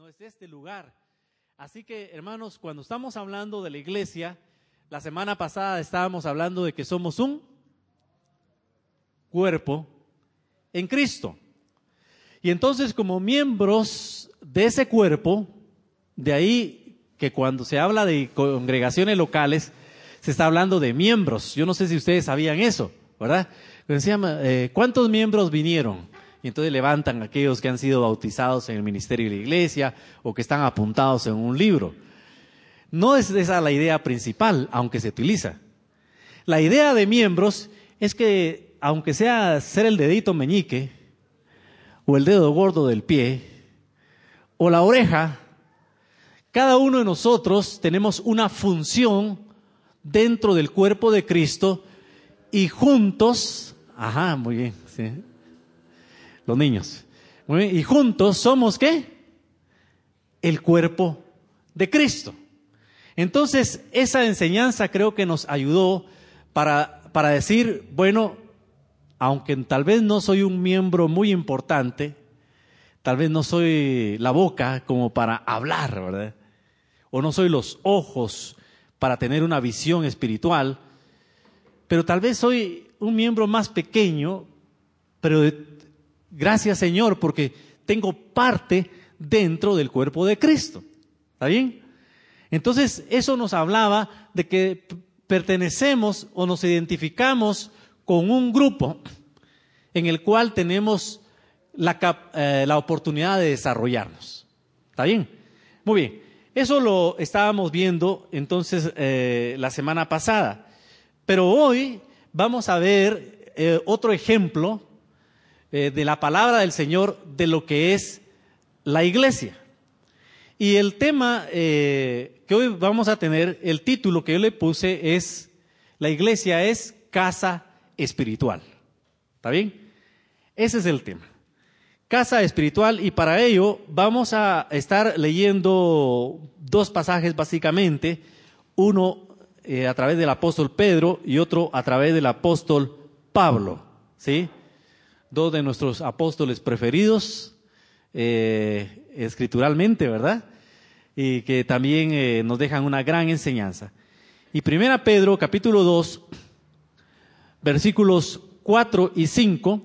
no es este lugar. Así que, hermanos, cuando estamos hablando de la iglesia, la semana pasada estábamos hablando de que somos un cuerpo en Cristo. Y entonces, como miembros de ese cuerpo, de ahí que cuando se habla de congregaciones locales, se está hablando de miembros. Yo no sé si ustedes sabían eso, ¿verdad? Eh, ¿cuántos miembros vinieron? Y entonces levantan aquellos que han sido bautizados en el ministerio de la iglesia o que están apuntados en un libro. No es esa la idea principal, aunque se utiliza. La idea de miembros es que, aunque sea ser el dedito meñique, o el dedo gordo del pie, o la oreja, cada uno de nosotros tenemos una función dentro del cuerpo de Cristo y juntos, ajá, muy bien, sí, los niños, y juntos somos qué? El cuerpo de Cristo. Entonces, esa enseñanza creo que nos ayudó para, para decir, bueno, aunque tal vez no soy un miembro muy importante, tal vez no soy la boca como para hablar, ¿verdad? O no soy los ojos para tener una visión espiritual, pero tal vez soy un miembro más pequeño, pero gracias Señor porque tengo parte dentro del cuerpo de Cristo. ¿Está bien? Entonces, eso nos hablaba de que pertenecemos o nos identificamos con un grupo en el cual tenemos la, eh, la oportunidad de desarrollarnos. ¿Está bien? Muy bien. Eso lo estábamos viendo entonces eh, la semana pasada. Pero hoy vamos a ver eh, otro ejemplo de la palabra del Señor de lo que es la iglesia. Y el tema que hoy vamos a tener, el título que yo le puse es, la iglesia es casa espiritual. ¿Está bien? Ese es el tema. Casa espiritual y para ello vamos a estar leyendo dos pasajes básicamente, uno eh, a través del apóstol Pedro y otro a través del apóstol Pablo, ¿sí? Dos de nuestros apóstoles preferidos eh, escrituralmente, ¿verdad? Y que también eh, nos dejan una gran enseñanza. Y primera Pedro, capítulo 2, versículos 4 y 5,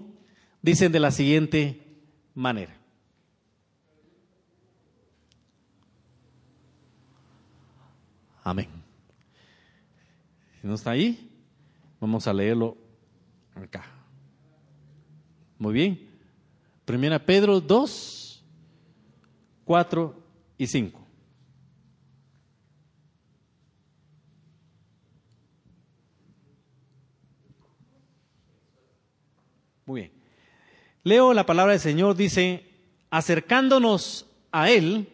dicen de la siguiente manera. Amén. Si no está ahí, vamos a leerlo acá. Muy bien. Primera Pedro 2, 4 y 5. Muy bien. Leo la palabra del Señor, dice, acercándonos a Él,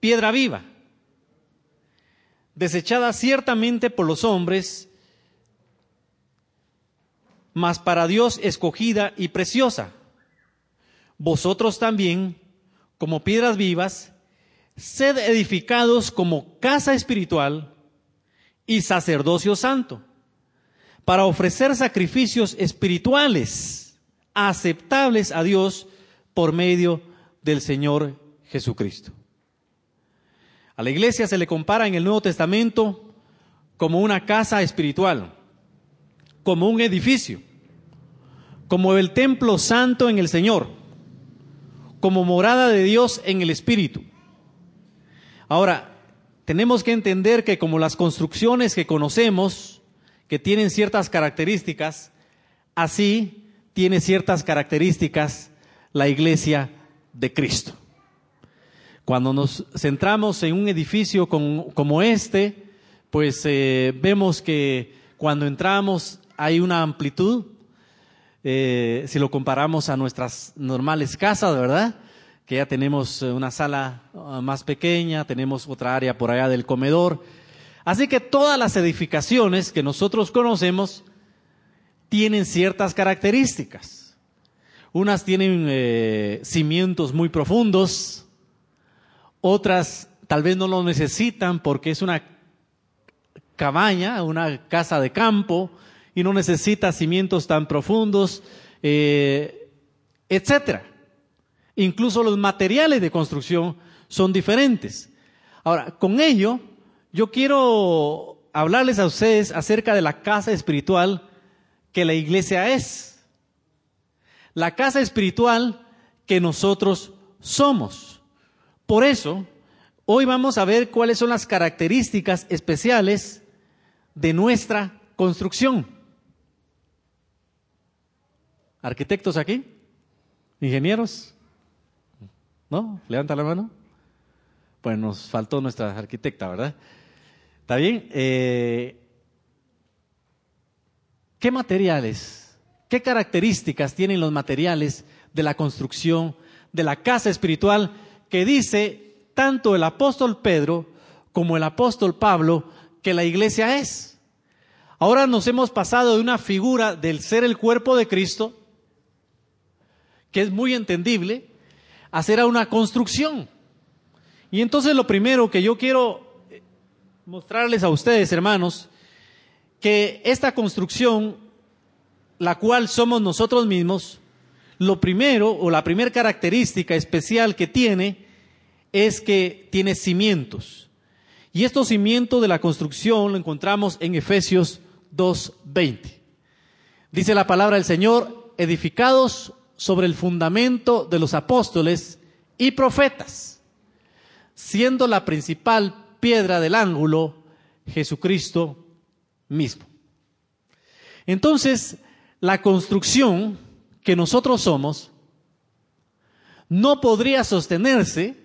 piedra viva, desechada ciertamente por los hombres, mas para Dios escogida y preciosa. Vosotros también, como piedras vivas, sed edificados como casa espiritual y sacerdocio santo, para ofrecer sacrificios espirituales aceptables a Dios por medio del Señor Jesucristo. A la iglesia se le compara en el Nuevo Testamento como una casa espiritual, como un edificio, como el templo santo en el Señor, como morada de Dios en el Espíritu. Ahora, tenemos que entender que como las construcciones que conocemos, que tienen ciertas características, así tiene ciertas características la iglesia de Cristo. Cuando nos centramos en un edificio como, este, pues eh, vemos que cuando entramos hay una amplitud, eh, si lo comparamos a nuestras normales casas, ¿verdad? Que ya tenemos eh, una sala ah, más pequeña, tenemos otra área por allá del comedor. Así que todas las edificaciones que nosotros conocemos tienen ciertas características. Unas tienen eh, cimientos muy profundos, otras tal vez no lo necesitan porque es una cabaña, una casa de campo y no necesita cimientos tan profundos, eh, etcétera. Incluso los materiales de construcción son diferentes. Ahora, con ello, yo quiero hablarles a ustedes acerca de la casa espiritual que la iglesia es. La casa espiritual que nosotros somos. Por eso, hoy vamos a ver cuáles son las características especiales de nuestra construcción. ¿Arquitectos aquí? ¿Ingenieros? ¿No? Levanta la mano. Pues nos faltó nuestra arquitecta, ¿verdad? ¿Está bien? Eh, ¿Qué materiales, qué características tienen los materiales de la construcción de la casa espiritual que dice tanto el apóstol Pedro como el apóstol Pablo que la iglesia es? Ahora nos hemos pasado de una figura del ser el cuerpo de Cristo, que es muy entendible, a ser a una construcción. Y entonces lo primero que yo quiero mostrarles a ustedes, hermanos, que esta construcción, la cual somos nosotros mismos, lo primero o la primera característica especial que tiene es que tiene cimientos. Y estos cimientos de la construcción lo encontramos en Efesios 2.20. Dice la palabra del Señor, edificados sobre el fundamento de los apóstoles y profetas, siendo la principal piedra del ángulo Jesucristo mismo. Entonces, la construcción que nosotros somos no podría sostenerse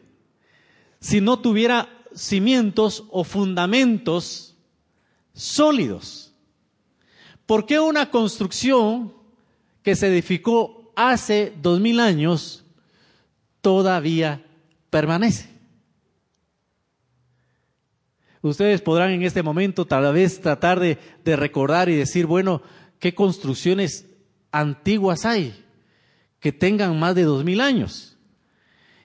si no tuviera cimientos o fundamentos sólidos. ¿Por qué una construcción que se edificó hace dos mil años todavía permanece? Ustedes podrán en este momento tal vez tratar de, recordar y decir, bueno, ¿qué construcciones antiguas hay que tengan más de dos mil años?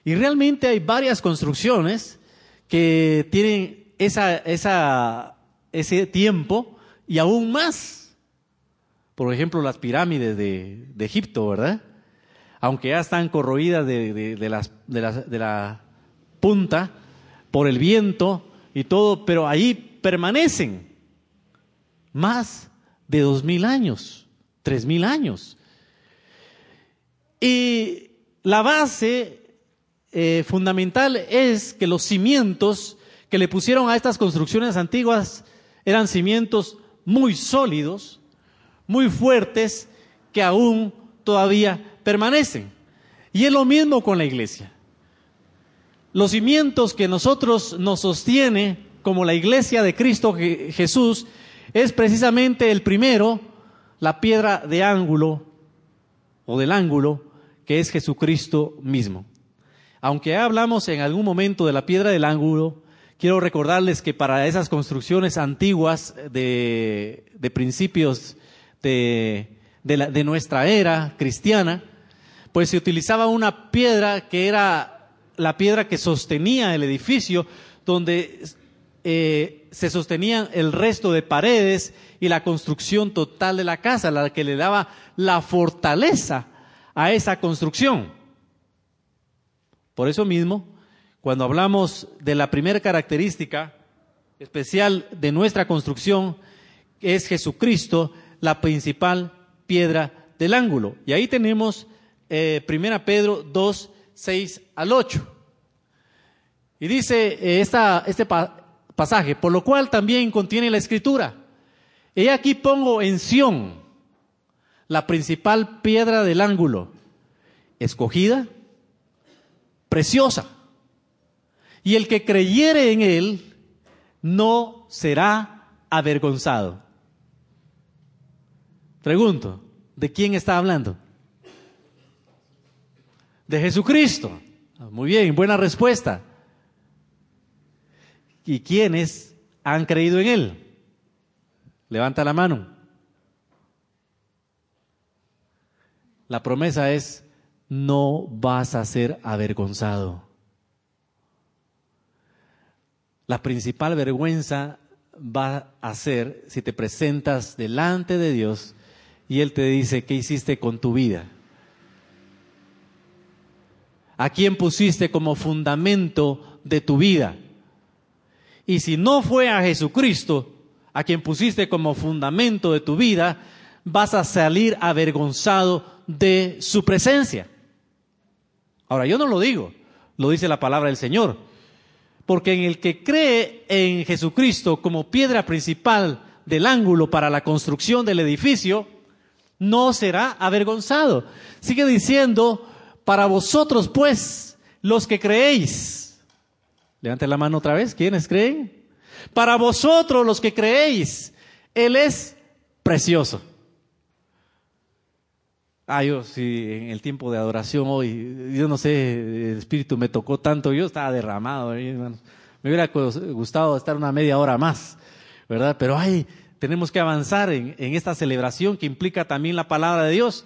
Y realmente hay varias construcciones que tienen esa, esa, ese tiempo y aún más. Por ejemplo, las pirámides de, Egipto, ¿verdad? Aunque ya están corroídas de la punta por el viento, y todo, pero ahí permanecen más de dos mil años, tres mil años. Y la base eh, fundamental es que los cimientos que le pusieron a estas construcciones antiguas eran cimientos muy sólidos, muy fuertes, que aún todavía permanecen. Y es lo mismo con la iglesia. Los cimientos que nosotros nos sostiene como la iglesia de Cristo Jesús es precisamente el primero, la piedra de ángulo o del ángulo, que es Jesucristo mismo. Aunque hablamos en algún momento de la piedra del ángulo, quiero recordarles que para esas construcciones antiguas de, de principios de, nuestra era cristiana, pues se utilizaba una piedra que era la piedra que sostenía el edificio, donde eh, se sostenían el resto de paredes y la construcción total de la casa, la que le daba la fortaleza a esa construcción. Por eso mismo, cuando hablamos de la primera característica especial de nuestra construcción, es Jesucristo la principal piedra del ángulo. Y ahí tenemos eh, Primera Pedro 2, 6 al 8. Y dice eh, esta, este pasaje, por lo cual también contiene la escritura. He aquí pongo en Sión la principal piedra del ángulo, escogida, preciosa. Y el que creyere en él no será avergonzado. Pregunto, ¿de quién está hablando? de Jesucristo. Muy bien, buena respuesta. ¿Y quiénes han creído en Él? Levanta la mano. La promesa es, no vas a ser avergonzado. La principal vergüenza va a ser si te presentas delante de Dios y Él te dice, ¿qué hiciste con tu vida? a quien pusiste como fundamento de tu vida. Y si no fue a Jesucristo, a quien pusiste como fundamento de tu vida, vas a salir avergonzado de su presencia. Ahora, yo no lo digo, lo dice la palabra del Señor. Porque en el que cree en Jesucristo como piedra principal del ángulo para la construcción del edificio, no será avergonzado. Sigue diciendo, para vosotros pues, los que creéis. Levante la mano otra vez, ¿quiénes creen? Para vosotros los que creéis, Él es precioso. Ah, yo sí, en el tiempo de adoración hoy, yo no sé, el Espíritu me tocó tanto, yo estaba derramado, Me hubiera gustado estar una media hora más, ¿verdad? Pero ay, tenemos que avanzar en, esta celebración que implica también la palabra de Dios.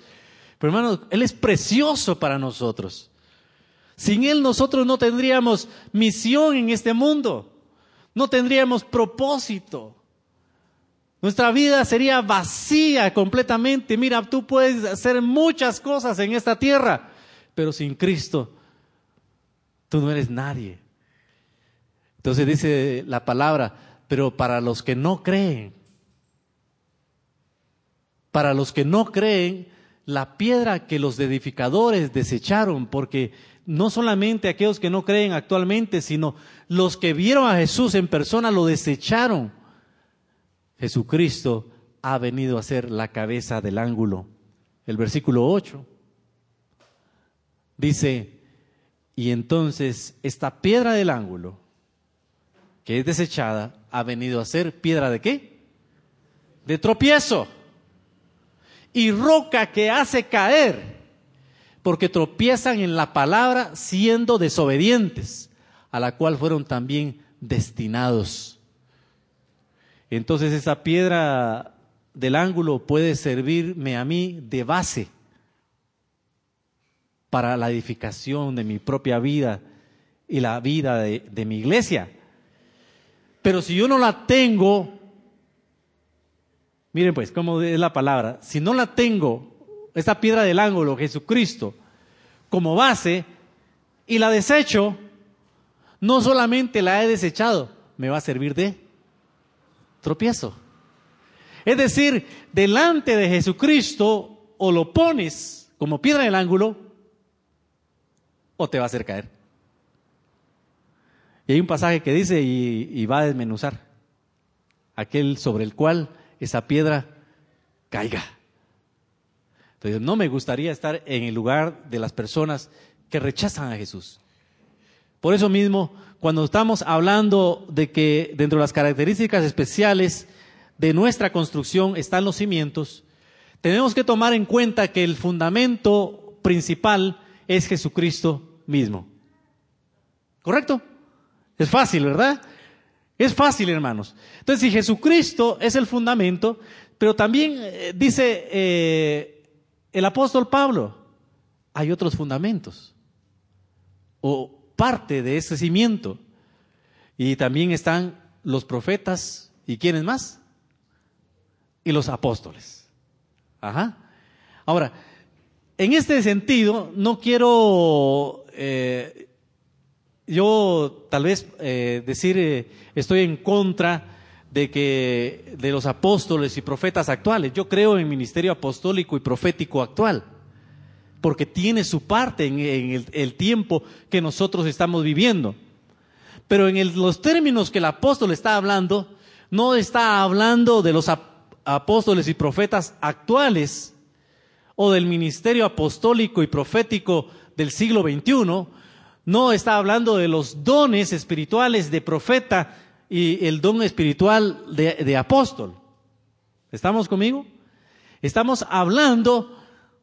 Pero hermanos, Él es precioso para nosotros. Sin Él nosotros no tendríamos misión en este mundo, no tendríamos propósito. Nuestra vida sería vacía completamente. Mira, tú puedes hacer muchas cosas en esta tierra, pero sin Cristo, tú no eres nadie. Entonces dice la palabra, pero para los que no creen, para los que no creen, la piedra que los edificadores desecharon, porque no solamente aquellos que no creen actualmente, sino los que vieron a Jesús en persona lo desecharon. Jesucristo ha venido a ser la cabeza del ángulo. El versículo 8 dice, y entonces esta piedra del ángulo, que es desechada, ha venido a ser piedra de qué? De tropiezo. Y roca que hace caer, porque tropiezan en la palabra siendo desobedientes, a la cual fueron también destinados. Entonces esa piedra del ángulo puede servirme a mí de base para la edificación de mi propia vida y la vida de, mi iglesia. Pero si yo no la tengo, miren pues cómo es la palabra, si no la tengo, esa piedra del ángulo, Jesucristo, como base, y la desecho, no solamente la he desechado, me va a servir de tropiezo. Es decir, delante de Jesucristo o lo pones como piedra en el ángulo o te va a hacer caer. Y hay un pasaje que dice y, va a desmenuzar aquel sobre el cual esa piedra caiga. Entonces, no me gustaría estar en el lugar de las personas que rechazan a Jesús. Por eso mismo, cuando estamos hablando de que dentro de las características especiales de nuestra construcción están los cimientos, tenemos que tomar en cuenta que el fundamento principal es Jesucristo mismo. ¿Correcto? Es fácil, ¿verdad? Es fácil, hermanos. Entonces, si Jesucristo es el fundamento, pero también eh, dice eh, el apóstol Pablo, hay otros fundamentos. O parte de ese cimiento. Y también están los profetas y quiénes más? Y los apóstoles. Ajá. Ahora, en este sentido, no quiero eh, yo tal vez eh, decir eh, estoy en contra de que de los apóstoles y profetas actuales. Yo creo en ministerio apostólico y profético actual porque tiene su parte en, el, tiempo que nosotros estamos viviendo. Pero en los términos que el apóstol está hablando, no está hablando de los apóstoles y profetas actuales o del ministerio apostólico y profético del siglo XXI, no está hablando de los dones espirituales de profeta y el don espiritual de apóstol. ¿Estamos conmigo? Estamos hablando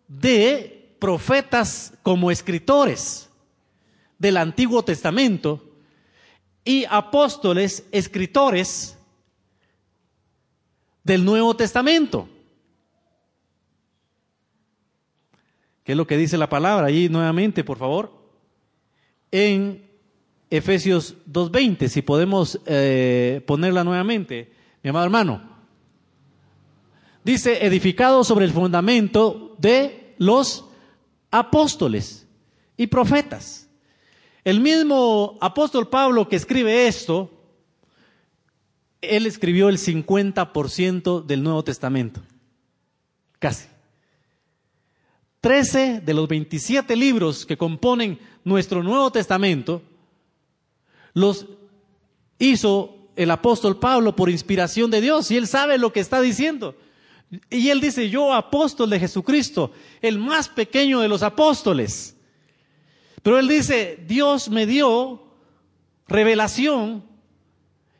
de profetas como escritores del Antiguo Testamento y apóstoles escritores del Nuevo Testamento. ¿Qué es lo que dice la palabra? Ahí nuevamente, por favor. En Efesios 2.20, si podemos eh, ponerla nuevamente, mi amado hermano. Dice, edificado sobre el fundamento de los apóstoles y profetas. El mismo apóstol Pablo que escribe esto, él escribió el 50% del Nuevo Testamento. Casi. Trece de los 27 libros que componen nuestro Nuevo Testamento los hizo el apóstol Pablo por inspiración de Dios y él sabe lo que está diciendo. Y él dice, yo apóstol de Jesucristo, el más pequeño de los apóstoles. Pero él dice, Dios me dio revelación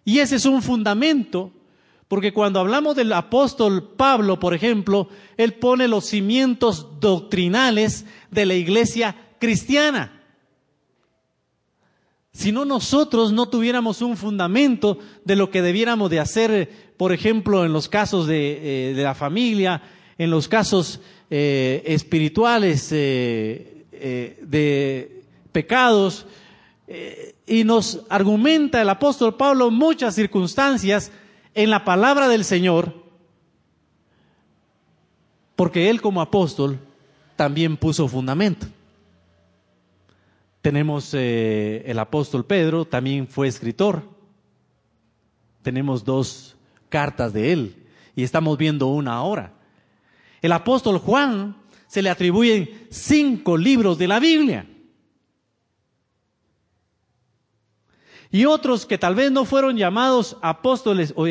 y ese es un fundamento, porque cuando hablamos del apóstol Pablo, por ejemplo, él pone los cimientos doctrinales de la iglesia cristiana. Si no nosotros no tuviéramos un fundamento de lo que debiéramos de hacer, por ejemplo, en los casos de, eh, la familia, en los casos eh, espirituales eh, de pecados, y nos argumenta el apóstol Pablo muchas circunstancias en la palabra del Señor, porque él como apóstol también puso fundamento. Tenemos eh, el apóstol Pedro, también fue escritor. Tenemos dos cartas de él y estamos viendo una ahora. El apóstol Juan se le atribuyen cinco libros de la Biblia. Y otros que tal vez no fueron llamados apóstoles o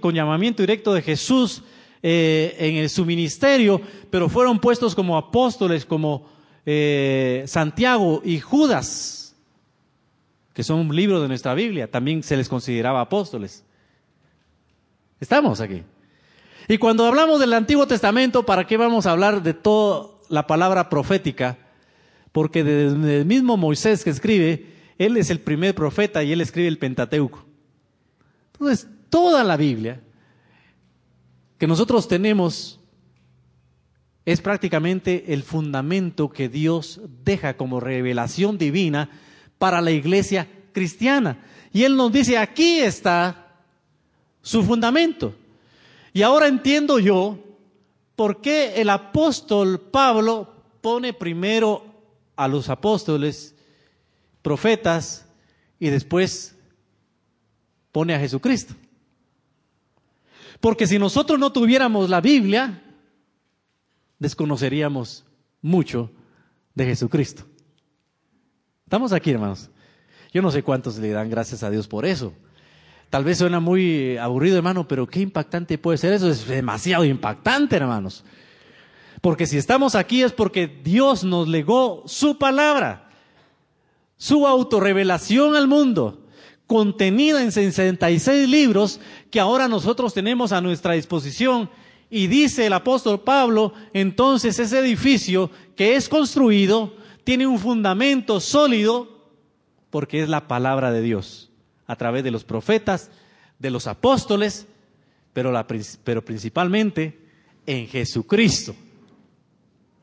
con llamamiento directo de Jesús eh, en su ministerio, pero fueron puestos como apóstoles, como eh, Santiago y Judas, que son un libro de nuestra Biblia, también se les consideraba apóstoles. Estamos aquí. Y cuando hablamos del Antiguo Testamento, ¿para qué vamos a hablar de toda la palabra profética? Porque desde el mismo Moisés que escribe, él es el primer profeta y él escribe el Pentateuco. Entonces, toda la Biblia que nosotros tenemos es prácticamente el fundamento que Dios deja como revelación divina para la iglesia cristiana. Y Él nos dice, aquí está su fundamento. Y ahora entiendo yo por qué el apóstol Pablo pone primero a los apóstoles profetas y después pone a Jesucristo. Porque si nosotros no tuviéramos la Biblia, desconoceríamos mucho de Jesucristo. Estamos aquí, hermanos. Yo no sé cuántos le dan gracias a Dios por eso. Tal vez suena muy aburrido, hermano, pero qué impactante puede ser eso. Es demasiado impactante, hermanos. Porque si estamos aquí es porque Dios nos legó su palabra su autorrevelación al mundo, contenida en 66 libros que ahora nosotros tenemos a nuestra disposición. Y dice el apóstol Pablo, entonces ese edificio que es construido tiene un fundamento sólido porque es la palabra de Dios, a través de los profetas, de los apóstoles, pero, pero principalmente en Jesucristo.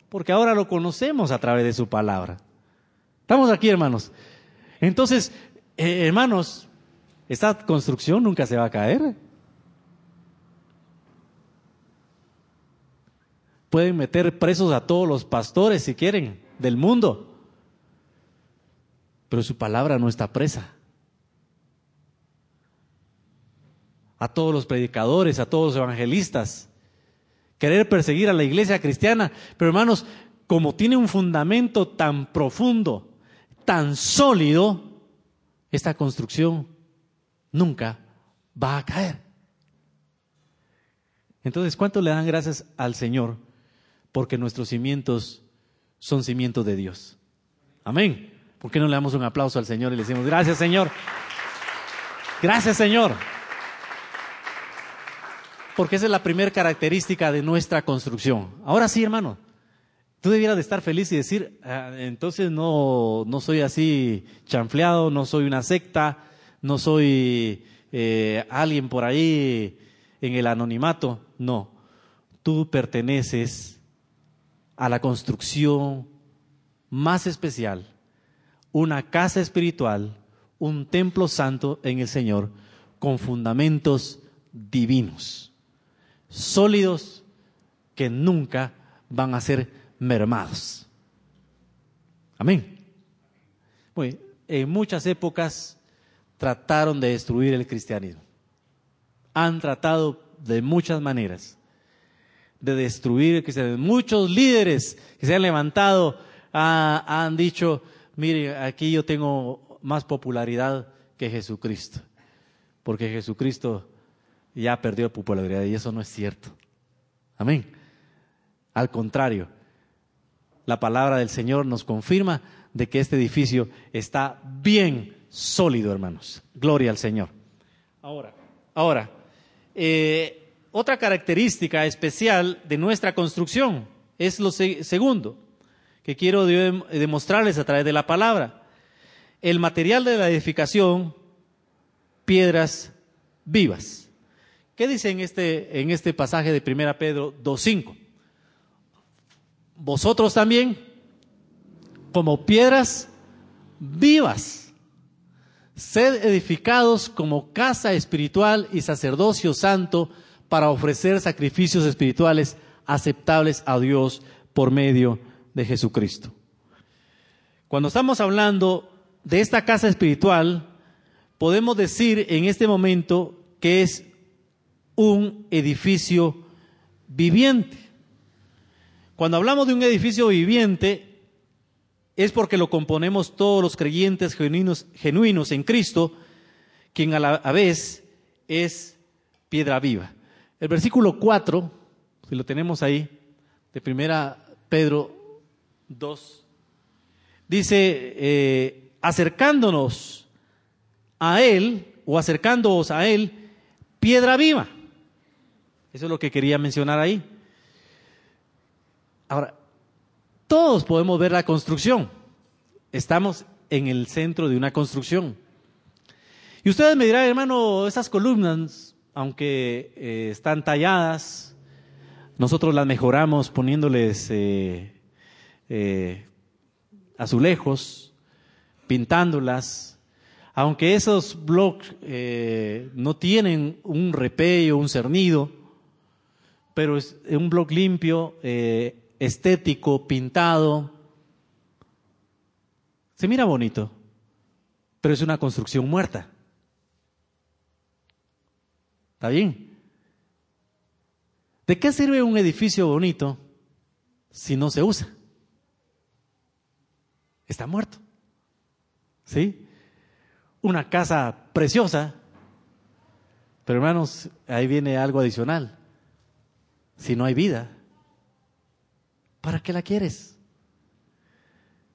Porque ahora lo conocemos a través de su palabra. Estamos aquí, hermanos. Entonces, eh, hermanos, esta construcción nunca se va a caer. Pueden meter presos a todos los pastores si quieren del mundo, pero su palabra no está presa. A todos los predicadores, a todos los evangelistas, querer perseguir a la iglesia cristiana, pero hermanos, como tiene un fundamento tan profundo, tan sólido, esta construcción nunca va a caer. Entonces, ¿cuánto le dan gracias al Señor? Porque nuestros cimientos son cimientos de Dios. Amén. ¿Por qué no le damos un aplauso al Señor y le decimos, gracias Señor? Gracias Señor. Porque esa es la primera característica de nuestra construcción. Ahora sí, hermano, Tú debieras de estar feliz y decir, ah, entonces no, no soy así chanfleado, no soy una secta, no soy eh, alguien por ahí en el anonimato. No, tú perteneces a la construcción más especial, una casa espiritual, un templo santo en el Señor con fundamentos divinos, sólidos que nunca van a ser mermados. Amén. Bueno, en muchas épocas trataron de destruir el cristianismo. Han tratado de muchas maneras de destruir el cristianismo. Muchos líderes que se han levantado han dicho, mire, aquí yo tengo más popularidad que Jesucristo, porque Jesucristo ya perdió popularidad y eso no es cierto. Amén. Al contrario, la palabra del Señor nos confirma de que este edificio está bien sólido, hermanos. Gloria al Señor. Ahora, ahora, eh, otra característica especial de nuestra construcción es lo segundo que quiero demostrarles a través de la palabra. El material de la edificación, piedras vivas. ¿Qué dice en este, en este pasaje de 1 Pedro 2.5? Vosotros también, como piedras vivas, sed edificados como casa espiritual y sacerdocio santo para ofrecer sacrificios espirituales aceptables a Dios por medio de Jesucristo. Cuando estamos hablando de esta casa espiritual, podemos decir en este momento que es un edificio viviente. Cuando hablamos de un edificio viviente, es porque lo componemos todos los creyentes genuinos, genuinos en Cristo, quien a la vez es piedra viva. El versículo 4, si lo tenemos ahí, de primera Pedro 2, dice, eh, acercándonos a Él, o acercándoos a Él, piedra viva. Eso es lo que quería mencionar ahí. Ahora, todos podemos ver la construcción. Estamos en el centro de una construcción. Y ustedes me dirán, hermano, esas columnas, aunque eh, están talladas, nosotros las mejoramos poniéndoles eh, eh, azulejos, pintándolas. Aunque esos bloques no tienen un repello, un cernido, pero es un blog limpio, estético, pintado. Se mira bonito, pero es una construcción muerta. ¿Está bien? ¿De qué sirve un edificio bonito si no se usa? Está muerto. ¿Sí? Una casa preciosa, pero hermanos, ahí viene algo adicional. Si no hay vida, ¿para qué la quieres?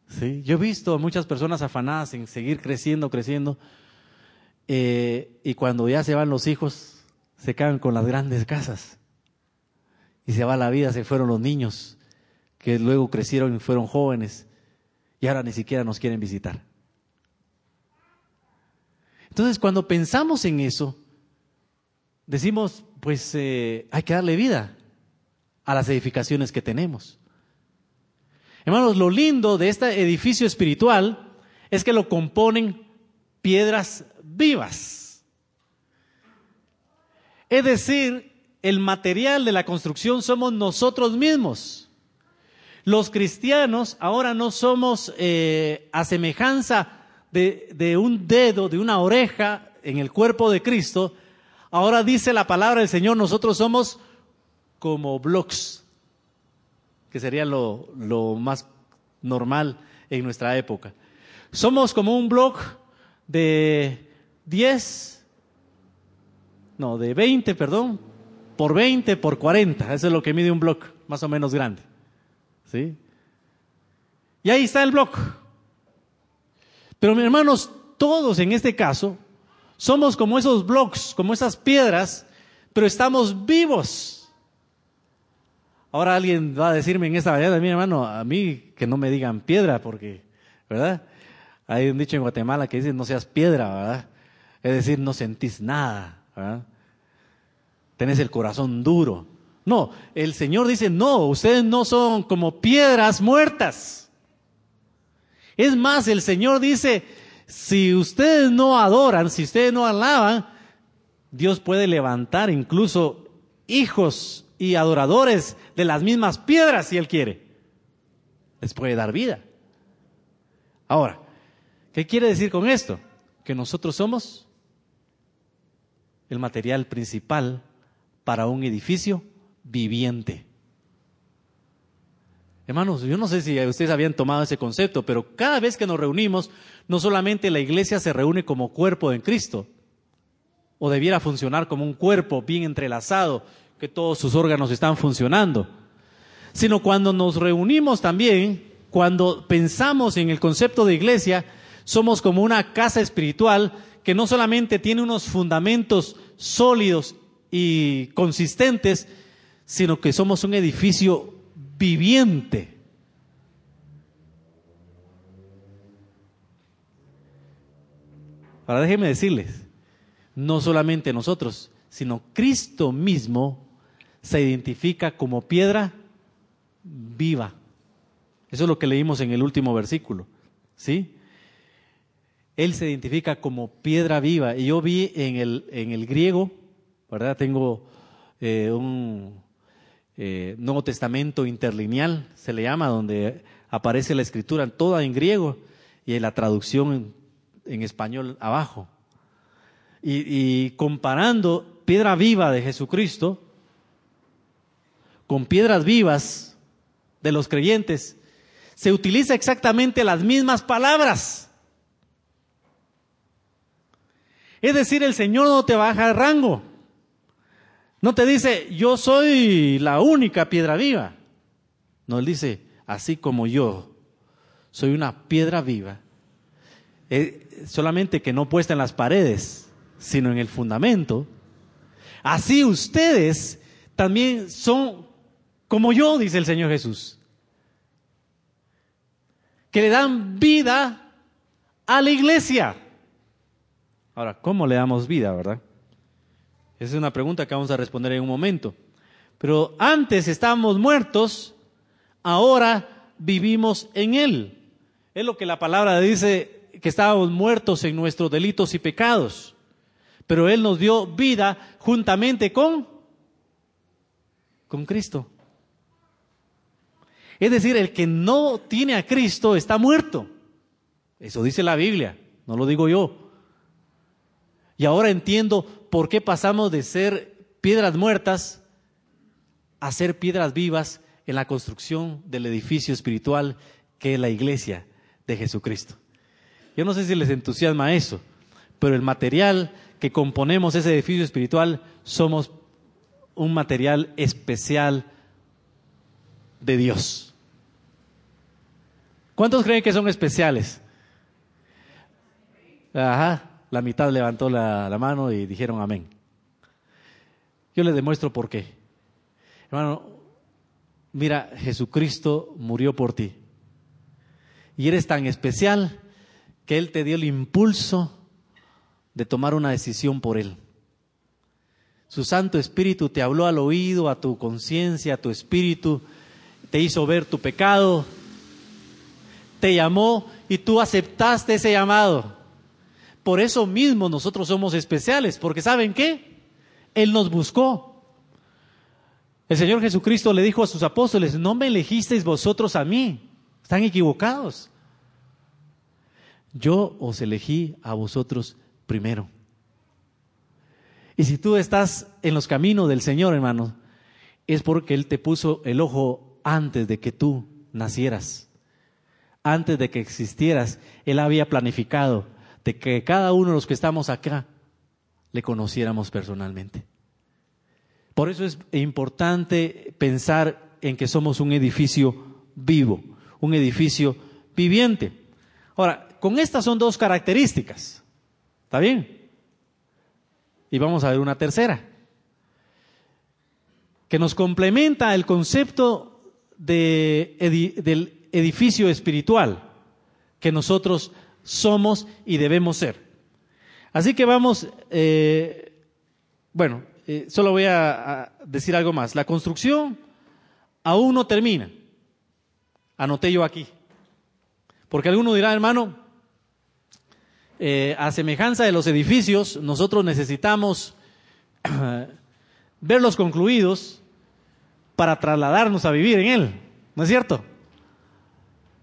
¿Sí? Yo he visto a muchas personas afanadas en seguir creciendo, creciendo, eh, y cuando ya se van los hijos, se caen con las grandes casas. Y se va la vida, se fueron los niños, que luego crecieron y fueron jóvenes, y ahora ni siquiera nos quieren visitar. Entonces, cuando pensamos en eso, decimos, pues eh, hay que darle vida a las edificaciones que tenemos. Hermanos, lo lindo de este edificio espiritual es que lo componen piedras vivas. Es decir, el material de la construcción somos nosotros mismos. Los cristianos ahora no somos eh, a semejanza de, de un dedo, de una oreja en el cuerpo de Cristo. Ahora dice la palabra del Señor, nosotros somos como blocks que sería lo, más normal en nuestra época. Somos como un blog de 10, no, de 20, perdón, por 20, por 40. Eso es lo que mide un blog más o menos grande. ¿Sí? Y ahí está el blog. Pero mis hermanos, todos en este caso, somos como esos blogs, como esas piedras, pero estamos vivos. Ahora alguien va a decirme en esta mañana, mi hermano, a mí que no me digan piedra, porque, ¿verdad? Hay un dicho en Guatemala que dice no seas piedra, ¿verdad? Es decir, no sentís nada, ¿verdad? Tenés el corazón duro. No, el Señor dice, no, ustedes no son como piedras muertas. Es más, el Señor dice, si ustedes no adoran, si ustedes no alaban, Dios puede levantar incluso hijos y adoradores de las mismas piedras si Él quiere. Les puede dar vida. Ahora, ¿Qué quiere decir con esto? Que nosotros somos el material principal para un edificio viviente. Hermanos, yo no sé si ustedes habían tomado ese concepto, pero cada vez que nos reunimos, no solamente la iglesia se reúne como cuerpo en Cristo, o debiera funcionar como un cuerpo bien entrelazado, que todos sus órganos están funcionando, sino cuando nos reunimos también, cuando pensamos en el concepto de iglesia, somos como una casa espiritual que no solamente tiene unos fundamentos sólidos y consistentes, sino que somos un edificio viviente. Ahora déjenme decirles, no solamente nosotros, sino Cristo mismo se identifica como piedra viva. Eso es lo que leímos en el último versículo. ¿Sí? Él se identifica como piedra viva. Y yo vi en el, en el griego, ¿verdad? Tengo eh, un eh, Nuevo Testamento interlineal, se le llama, donde aparece la escritura toda en griego y la traducción en, español abajo. Y, y comparando piedra viva de Jesucristo con piedras vivas de los creyentes, se utiliza exactamente las mismas palabras. Es decir, el Señor no te baja de rango. No te dice, yo soy la única piedra viva. No, Él dice, así como yo soy una piedra viva, eh, solamente que no puesta en las paredes, sino en el fundamento, así ustedes también son como yo, dice el Señor Jesús, que le dan vida a la iglesia. Ahora, ¿cómo le damos vida, verdad? Esa es una pregunta que vamos a responder en un momento. Pero antes estábamos muertos, ahora vivimos en Él. Es lo que la palabra dice, que estábamos muertos en nuestros delitos y pecados. Pero Él nos dio vida juntamente con, con Cristo. Es decir, el que no tiene a Cristo está muerto. Eso dice la Biblia, no lo digo yo. Y ahora entiendo por qué pasamos de ser piedras muertas a ser piedras vivas en la construcción del edificio espiritual que es la iglesia de Jesucristo. Yo no sé si les entusiasma eso, pero el material que componemos ese edificio espiritual somos un material especial de Dios. ¿Cuántos creen que son especiales? Ajá. La mitad levantó la, mano y dijeron amén. Yo les demuestro por qué. Hermano, mira, Jesucristo murió por ti. Y eres tan especial que Él te dio el impulso de tomar una decisión por Él. Su Santo Espíritu te habló al oído, a tu conciencia, a tu espíritu, te hizo ver tu pecado, te llamó y tú aceptaste ese llamado. Por eso mismo nosotros somos especiales, porque ¿saben qué? Él nos buscó. El Señor Jesucristo le dijo a sus apóstoles, no me elegisteis vosotros a mí, están equivocados. Yo os elegí a vosotros primero. Y si tú estás en los caminos del Señor, hermano, es porque Él te puso el ojo antes de que tú nacieras, antes de que existieras. Él había planificado de que cada uno de los que estamos acá le conociéramos personalmente. Por eso es importante pensar en que somos un edificio vivo, un edificio viviente. Ahora, con estas son dos características. ¿Está bien? Y vamos a ver una tercera, que nos complementa el concepto de del edificio espiritual que nosotros somos y debemos ser. Así que vamos, eh, bueno, eh, solo voy a, decir algo más. La construcción aún no termina. Anoté yo aquí. Porque alguno dirá, hermano, eh, a semejanza de los edificios, nosotros necesitamos verlos concluidos para trasladarnos a vivir en él. ¿No es cierto?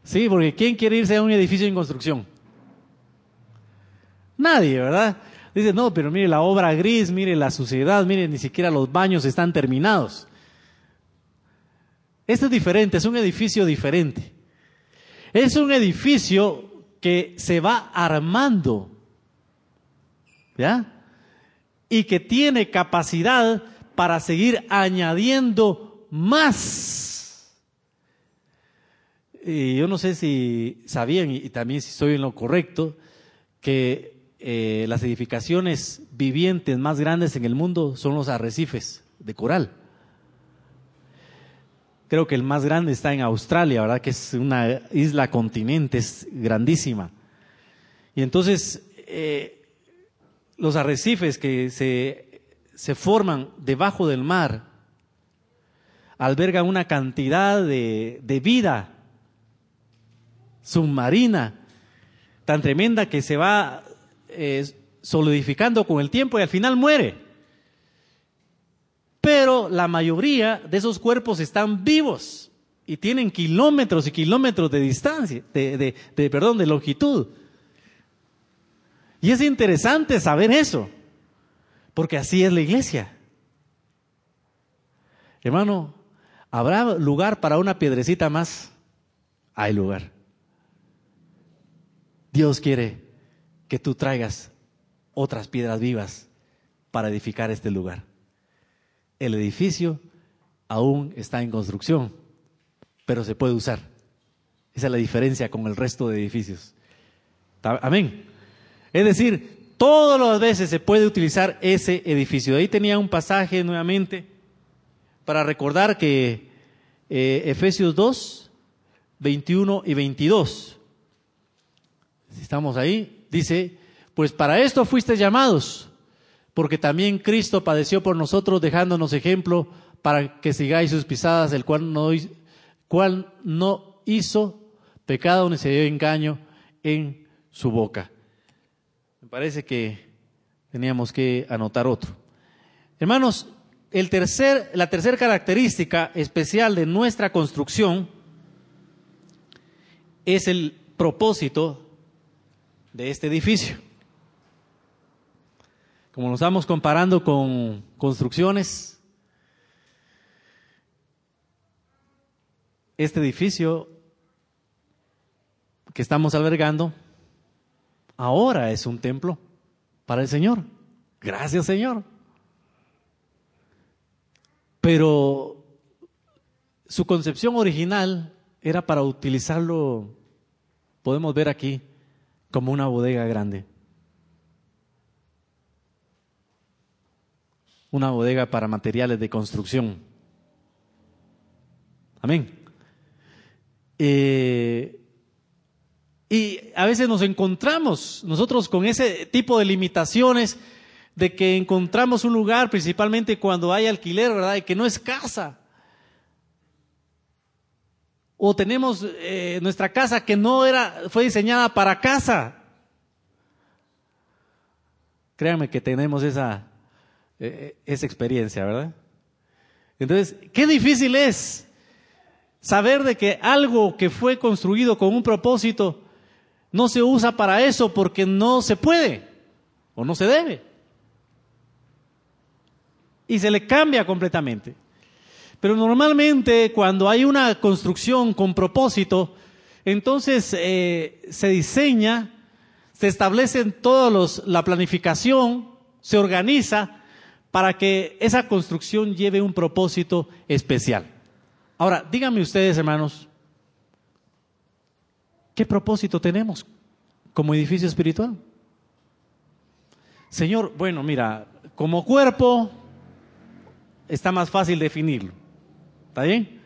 Sí, porque ¿quién quiere irse a un edificio en construcción? Nadie, ¿verdad? Dice, no, pero mire la obra gris, mire la suciedad, mire, ni siquiera los baños están terminados. Este es diferente, es un edificio diferente. Es un edificio que se va armando, ¿ya? Y que tiene capacidad para seguir añadiendo más. Y yo no sé si sabían, y también si estoy en lo correcto, que eh, las edificaciones vivientes más grandes en el mundo son los arrecifes de coral. Creo que el más grande está en Australia, ¿verdad? Que es una isla continente, es grandísima. Y entonces, eh, los arrecifes que se, se forman debajo del mar albergan una cantidad de, de vida submarina tan tremenda que se va solidificando con el tiempo y al final muere. Pero la mayoría de esos cuerpos están vivos y tienen kilómetros y kilómetros de distancia, de, de, perdón, de longitud. Y es interesante saber eso, porque así es la iglesia. Hermano, ¿habrá lugar para una piedrecita más? Hay lugar. Dios quiere que tú traigas otras piedras vivas para edificar este lugar. El edificio aún está en construcción, pero se puede usar. Esa es la diferencia con el resto de edificios. Amén. Es decir, todas las veces se puede utilizar ese edificio. ahí tenía un pasaje nuevamente para recordar que eh, Efesios 2, 21 y 22. Estamos ahí, dice, pues para esto fuiste llamados, porque también Cristo padeció por nosotros dejándonos ejemplo para que sigáis sus pisadas, el cual no, cual no hizo pecado ni se dio engaño en su boca. Me parece que teníamos que anotar otro. Hermanos, el tercer, la tercera característica especial de nuestra construcción es el propósito de este edificio. Como nos estamos comparando con construcciones, este edificio que estamos albergando ahora es un templo para el Señor. Gracias Señor. Pero su concepción original era para utilizarlo, podemos ver aquí, como una bodega grande. Una bodega para materiales de construcción. Amén. Eh, y a veces nos encontramos nosotros con ese tipo de limitaciones de que encontramos un lugar, principalmente cuando hay alquiler, ¿verdad? Y que no es casa. O tenemos eh, nuestra casa que no era, fue diseñada para casa. Créanme que tenemos esa, eh, esa experiencia, ¿verdad? Entonces, qué difícil es saber de que algo que fue construido con un propósito no se usa para eso porque no se puede o no se debe. Y se le cambia completamente. Pero normalmente cuando hay una construcción con propósito, entonces eh, se diseña, se establece todos los, la planificación, se organiza para que esa construcción lleve un propósito especial. Ahora, díganme ustedes, hermanos, ¿qué propósito tenemos como edificio espiritual? Señor, bueno, mira, como cuerpo está más fácil definirlo. ¿Está bien?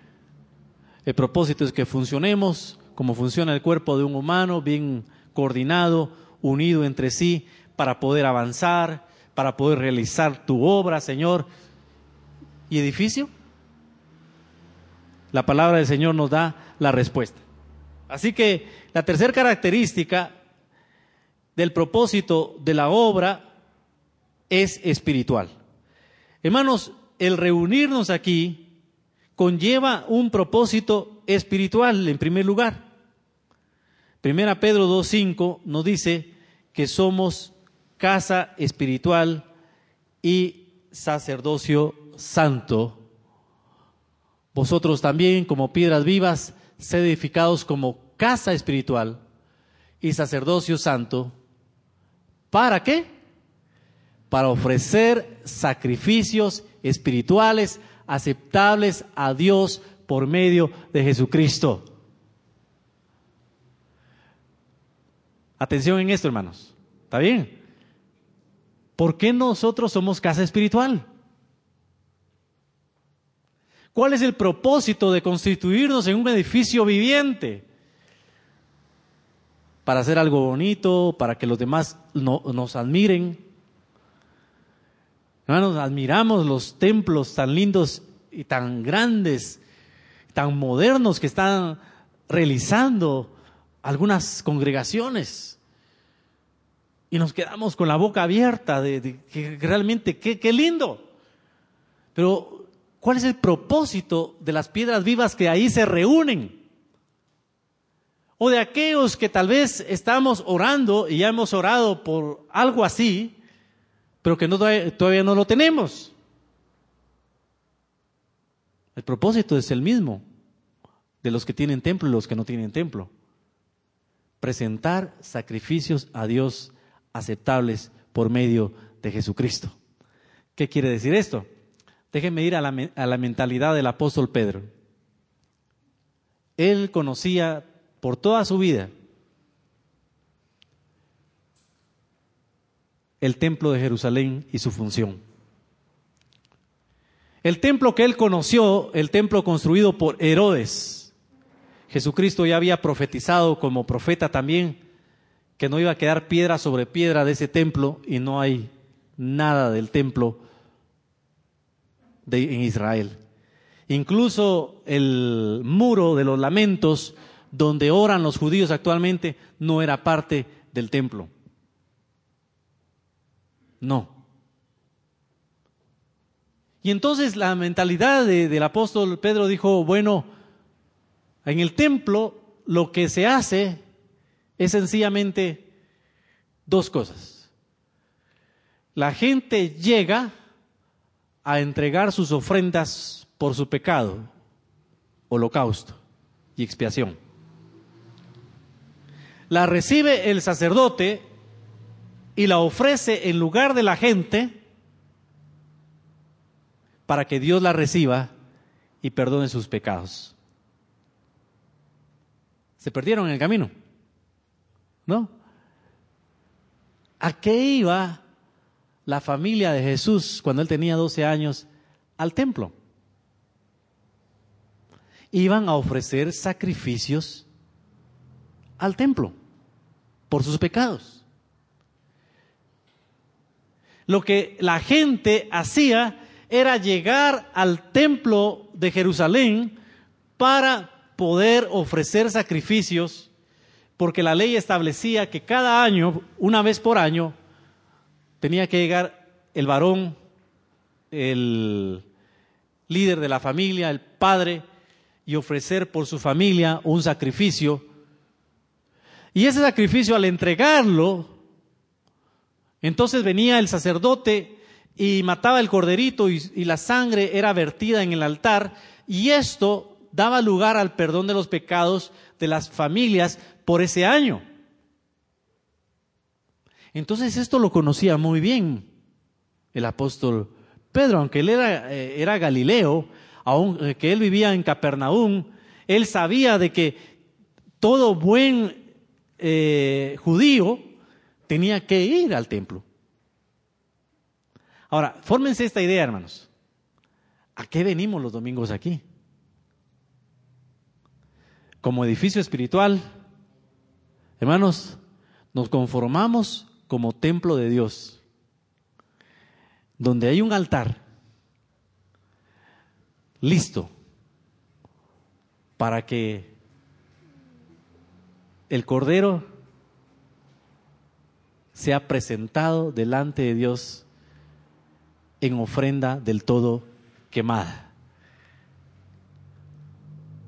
El propósito es que funcionemos como funciona el cuerpo de un humano, bien coordinado, unido entre sí, para poder avanzar, para poder realizar tu obra, Señor. ¿Y edificio? La palabra del Señor nos da la respuesta. Así que la tercera característica del propósito de la obra es espiritual. Hermanos, el reunirnos aquí conlleva un propósito espiritual en primer lugar. Primera Pedro 2.5 nos dice que somos casa espiritual y sacerdocio santo. Vosotros también, como piedras vivas, sed edificados como casa espiritual y sacerdocio santo. ¿Para qué? Para ofrecer sacrificios espirituales aceptables a Dios por medio de Jesucristo. Atención en esto, hermanos. ¿Está bien? ¿Por qué nosotros somos casa espiritual? ¿Cuál es el propósito de constituirnos en un edificio viviente? Para hacer algo bonito, para que los demás nos admiren. Hermanos, admiramos los templos tan lindos y tan grandes, tan modernos que están realizando algunas congregaciones. Y nos quedamos con la boca abierta de, que realmente qué, qué lindo. Pero, ¿cuál es el propósito de las piedras vivas que ahí se reúnen? O de aquellos que tal vez estamos orando y ya hemos orado por algo así, pero que no, todavía no lo tenemos. El propósito es el mismo de los que tienen templo y los que no tienen templo presentar sacrificios a Dios aceptables por medio de Jesucristo. ¿Qué quiere decir esto? Déjenme ir a la, a la mentalidad del apóstol Pedro. Él conocía por toda su vida el templo de Jerusalén y su función. El templo que él conoció, el templo construido por Herodes, Jesucristo ya había profetizado como profeta también que no iba a quedar piedra sobre piedra de ese templo y no hay nada del templo de, en Israel. Incluso el muro de los lamentos donde oran los judíos actualmente no era parte del templo. No. Y entonces la mentalidad del apóstol Pedro dijo, bueno, en el templo lo que se hace es sencillamente dos cosas. La gente llega a entregar sus ofrendas por su pecado, holocausto y expiación. La recibe el sacerdote y la ofrece en lugar de la gente para que Dios la reciba y perdone sus pecados se perdieron en el camino. ¿No? ¿A qué iba la familia de Jesús cuando él tenía 12 años al templo? Iban a ofrecer sacrificios al templo por sus pecados. Lo que la gente hacía era llegar al templo de Jerusalén para poder ofrecer sacrificios, porque la ley establecía que cada año, una vez por año, tenía que llegar el varón, el líder de la familia, el padre, y ofrecer por su familia un sacrificio. Y ese sacrificio al entregarlo, entonces venía el sacerdote y mataba el corderito y, la sangre era vertida en el altar y esto daba lugar al perdón de los pecados de las familias por ese año. Entonces esto lo conocía muy bien el apóstol Pedro, aunque él era, eh, Galileo, aunque eh, él vivía en Capernaum, él sabía de que todo buen eh, judío tenía que ir al templo. Ahora, fórmense esta idea, hermanos. ¿A qué venimos los domingos aquí? como edificio espiritual, hermanos, nos conformamos como templo de Dios, donde hay un altar listo para que el Cordero sea presentado delante de Dios en ofrenda del todo quemada.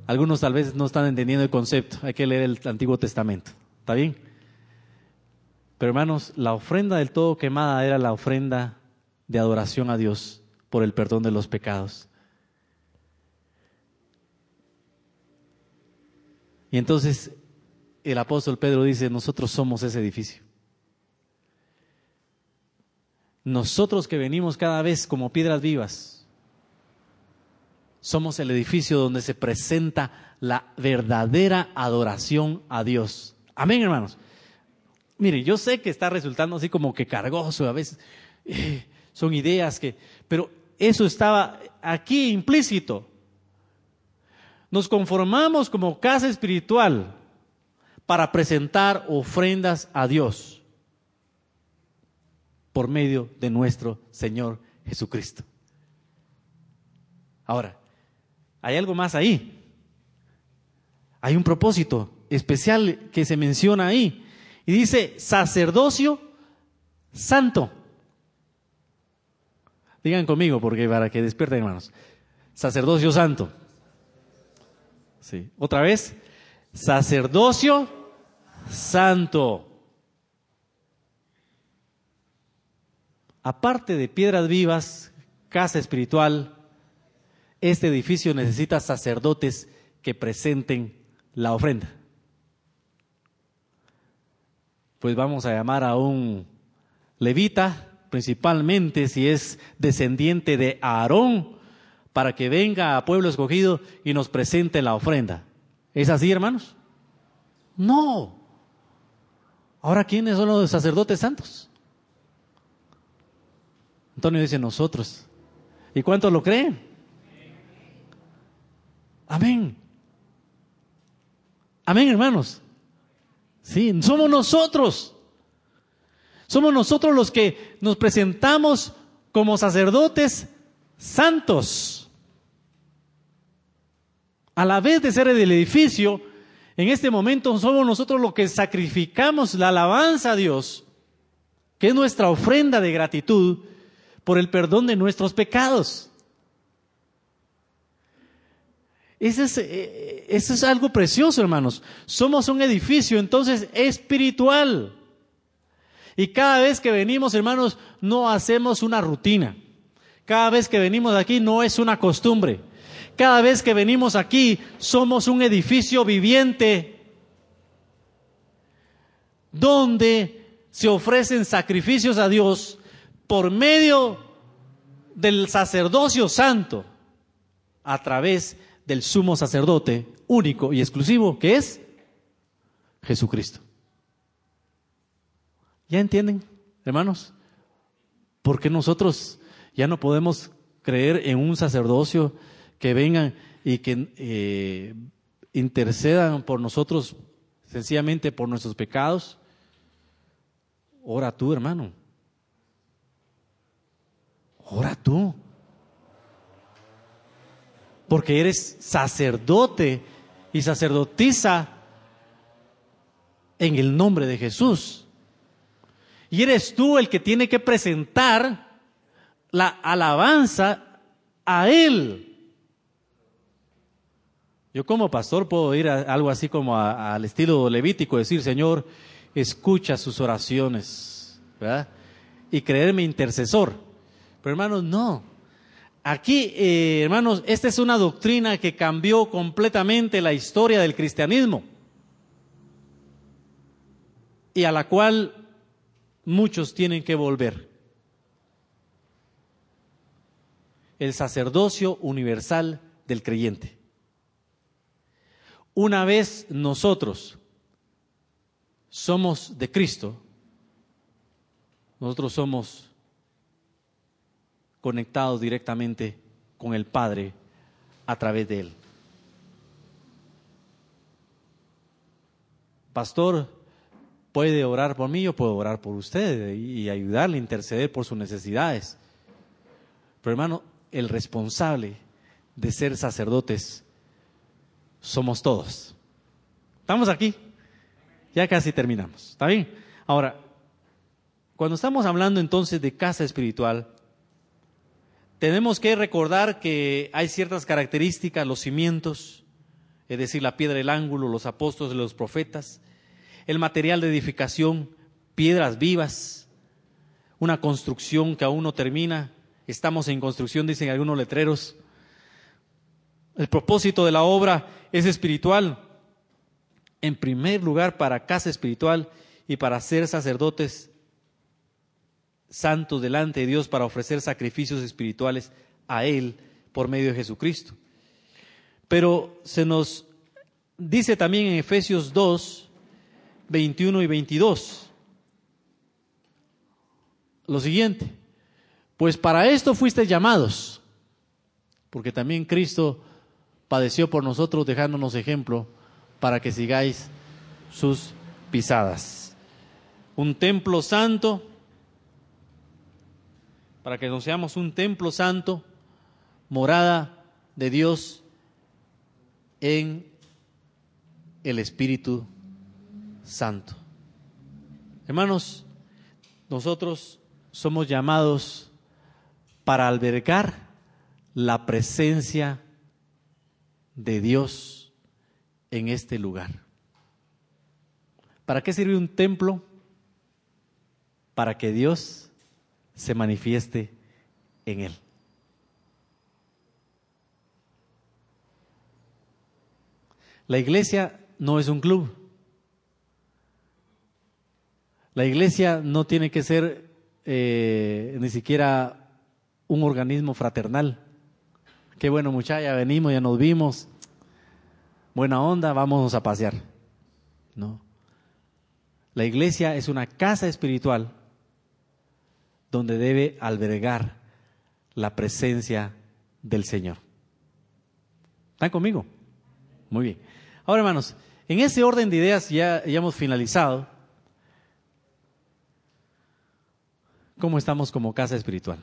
Algunos tal vez no están entendiendo el concepto, hay que leer el Antiguo Testamento. ¿Está bien? Pero hermanos, la ofrenda del todo quemada era la ofrenda de adoración a Dios por el perdón de los pecados. Y entonces el apóstol Pedro dice, nosotros somos ese edificio. Nosotros que venimos cada vez como piedras vivas, somos el edificio donde se presenta la verdadera adoración a Dios. Amén, hermanos. Mire, yo sé que está resultando así como que cargoso, a veces eh, son ideas que, pero eso estaba aquí implícito. Nos conformamos como casa espiritual para presentar ofrendas a Dios por medio de nuestro Señor Jesucristo. Ahora, hay algo más ahí. Hay un propósito especial que se menciona ahí. Y dice sacerdocio santo. Digan conmigo, porque para que despierten, hermanos. Sacerdocio santo. Sí. Otra vez. Sacerdocio santo. Aparte de piedras vivas, casa espiritual, este edificio necesita sacerdotes que presenten la ofrenda. Pues vamos a llamar a un levita, principalmente si es descendiente de Aarón, para que venga a pueblo escogido y nos presente la ofrenda. ¿Es así, hermanos? No. Ahora, ¿quiénes son los sacerdotes santos? Antonio dice nosotros. ¿Y cuántos lo creen? Amén. Amén, hermanos. Sí, somos nosotros. Somos nosotros los que nos presentamos como sacerdotes santos. A la vez de ser el edificio, en este momento somos nosotros los que sacrificamos la alabanza a Dios, que es nuestra ofrenda de gratitud por el perdón de nuestros pecados. Eso es, eh, eso es algo precioso, hermanos. Somos un edificio entonces espiritual. Y cada vez que venimos, hermanos, no hacemos una rutina. Cada vez que venimos aquí no es una costumbre. Cada vez que venimos aquí somos un edificio viviente donde se ofrecen sacrificios a Dios por medio del sacerdocio santo a través del sumo sacerdote único y exclusivo que es Jesucristo. ¿Ya entienden, hermanos? ¿Por qué nosotros ya no podemos creer en un sacerdocio que vengan y que eh, intercedan por nosotros, sencillamente por nuestros pecados. Ora tú, hermano. Ora tú. Porque eres sacerdote y sacerdotisa en el nombre de Jesús. Y eres tú el que tiene que presentar la alabanza a Él. Yo como pastor puedo ir a algo así como al estilo levítico, decir, Señor, escucha sus oraciones. Y creerme intercesor. Pero hermanos, no. Aquí, eh, hermanos, esta es una doctrina que cambió completamente la historia del cristianismo y a la cual muchos tienen que volver. El sacerdocio universal del creyente. Una vez nosotros somos de Cristo, nosotros somos conectados directamente con el Padre a través de Él. Pastor, puede orar por mí, yo puedo orar por usted y ayudarle, interceder por sus necesidades. Pero hermano, el responsable de ser sacerdotes somos todos. ¿Estamos aquí? Ya casi terminamos. ¿Está bien? Ahora, cuando estamos hablando entonces de casa espiritual, tenemos que recordar que hay ciertas características, los cimientos, es decir, la piedra del ángulo, los apóstoles, los profetas, el material de edificación, piedras vivas, una construcción que aún no termina. Estamos en construcción, dicen algunos letreros. El propósito de la obra es espiritual. En primer lugar, para casa espiritual y para ser sacerdotes santos delante de Dios, para ofrecer sacrificios espirituales a Él por medio de Jesucristo. Pero se nos dice también en Efesios 2, 21 y 22 lo siguiente, pues para esto fuiste llamados, porque también Cristo padeció por nosotros dejándonos ejemplo para que sigáis sus pisadas. Un templo santo, para que nos seamos un templo santo, morada de Dios en el Espíritu Santo. Hermanos, nosotros somos llamados para albergar la presencia de Dios en este lugar. ¿Para qué sirve un templo? Para que Dios se manifieste en él. La iglesia no es un club. La iglesia no tiene que ser eh, ni siquiera un organismo fraternal. Qué bueno muchacha, ya venimos, ya nos vimos. Buena onda, vámonos a pasear. No. La iglesia es una casa espiritual donde debe albergar la presencia del Señor. ¿Están conmigo? Muy bien. Ahora, hermanos, en ese orden de ideas ya, ya hemos finalizado. ¿Cómo estamos como casa espiritual?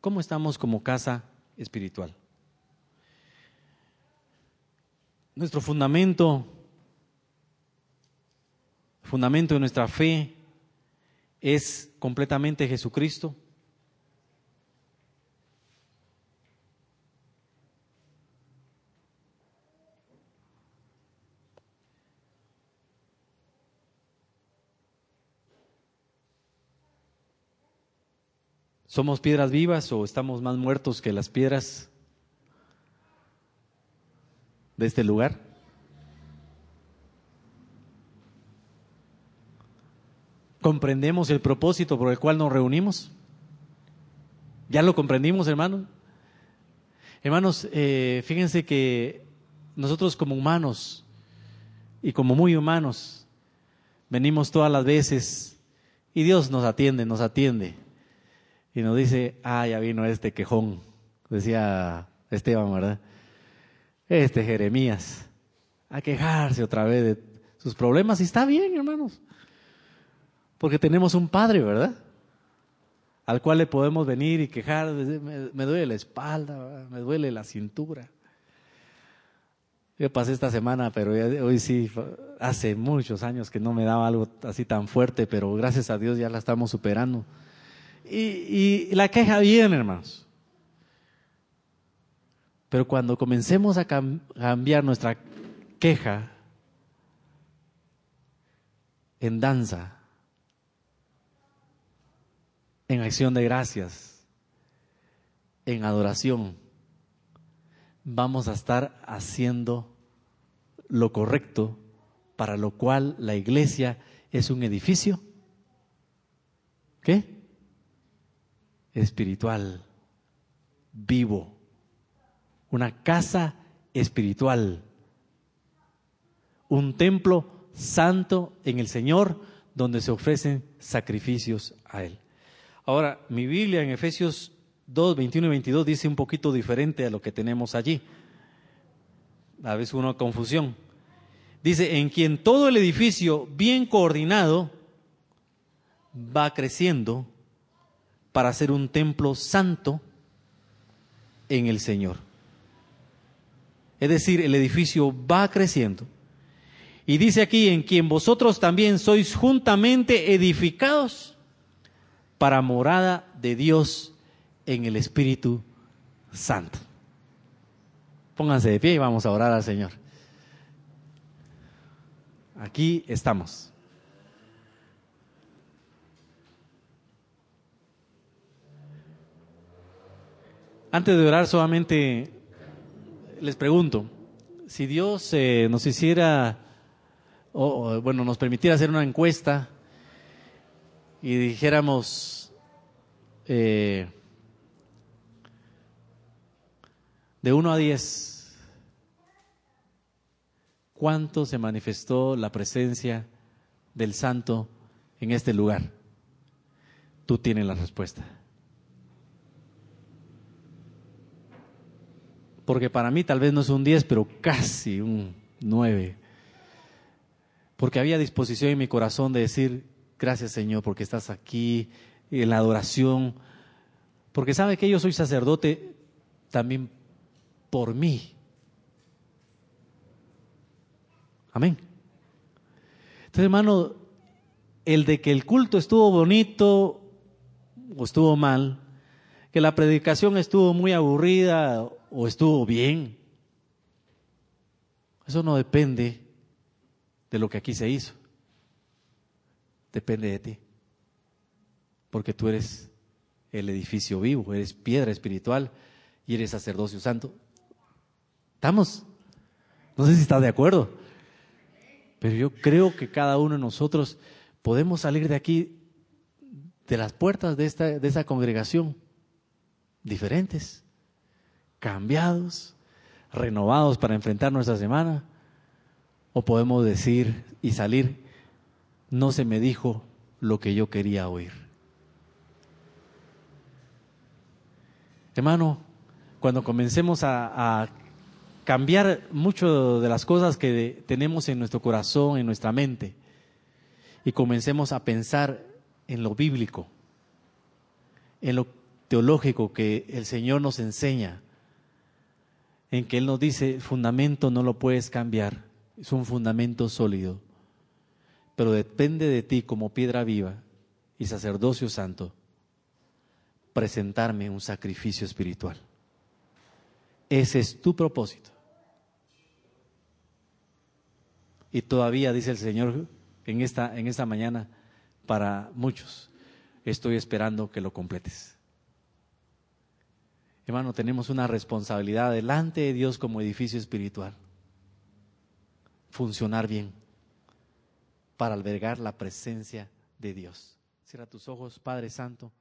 ¿Cómo estamos como casa espiritual? Nuestro fundamento, fundamento de nuestra fe es completamente Jesucristo. ¿Somos piedras vivas o estamos más muertos que las piedras de este lugar? ¿Comprendemos el propósito por el cual nos reunimos? ¿Ya lo comprendimos, hermanos? Hermanos, eh, fíjense que nosotros como humanos y como muy humanos venimos todas las veces y Dios nos atiende, nos atiende y nos dice, ah, ya vino este quejón, decía Esteban, ¿verdad? Este Jeremías, a quejarse otra vez de sus problemas y está bien, hermanos, porque tenemos un Padre, ¿verdad? Al cual le podemos venir y quejar, me, duele la espalda, me duele la cintura. Yo pasé esta semana, pero hoy sí, hace muchos años que no me daba algo así tan fuerte, pero gracias a Dios ya la estamos superando. Y, la queja viene, hermanos. Pero cuando comencemos a cambiar nuestra queja en danza, en acción de gracias, en adoración, vamos a estar haciendo lo correcto para lo cual la iglesia es un edificio. ¿Qué? espiritual, vivo, una casa espiritual, un templo santo en el Señor donde se ofrecen sacrificios a Él. Ahora, mi Biblia en Efesios 2, 21 y 22 dice un poquito diferente a lo que tenemos allí. A veces una confusión. Dice, en quien todo el edificio bien coordinado va creciendo para ser un templo santo en el Señor. Es decir, el edificio va creciendo. Y dice aquí, en quien vosotros también sois juntamente edificados para morada de Dios en el Espíritu Santo. Pónganse de pie y vamos a orar al Señor. Aquí estamos. Antes de orar solamente les pregunto, si Dios eh, nos hiciera, o, bueno, nos permitiera hacer una encuesta y dijéramos, eh, de 1 a 10, ¿cuánto se manifestó la presencia del Santo en este lugar? Tú tienes la respuesta. porque para mí tal vez no es un 10, pero casi un 9. Porque había disposición en mi corazón de decir, gracias Señor, porque estás aquí en la adoración, porque sabe que yo soy sacerdote también por mí. Amén. Entonces, hermano, el de que el culto estuvo bonito o estuvo mal, que la predicación estuvo muy aburrida o estuvo bien. Eso no depende de lo que aquí se hizo. Depende de ti. Porque tú eres el edificio vivo, eres piedra espiritual y eres sacerdocio santo. ¿Estamos? No sé si estás de acuerdo. Pero yo creo que cada uno de nosotros podemos salir de aquí, de las puertas de, esta, de esa congregación, diferentes cambiados, renovados para enfrentar nuestra semana? ¿O podemos decir y salir, no se me dijo lo que yo quería oír? Hermano, cuando comencemos a, cambiar mucho de las cosas que tenemos en nuestro corazón, en nuestra mente, y comencemos a pensar en lo bíblico, en lo teológico que el Señor nos enseña, en que Él nos dice, fundamento no lo puedes cambiar, es un fundamento sólido, pero depende de ti como piedra viva y sacerdocio santo presentarme un sacrificio espiritual. Ese es tu propósito. Y todavía, dice el Señor en esta, en esta mañana, para muchos, estoy esperando que lo completes. Hermano, tenemos una responsabilidad delante de Dios como edificio espiritual. Funcionar bien para albergar la presencia de Dios. Cierra tus ojos, Padre Santo.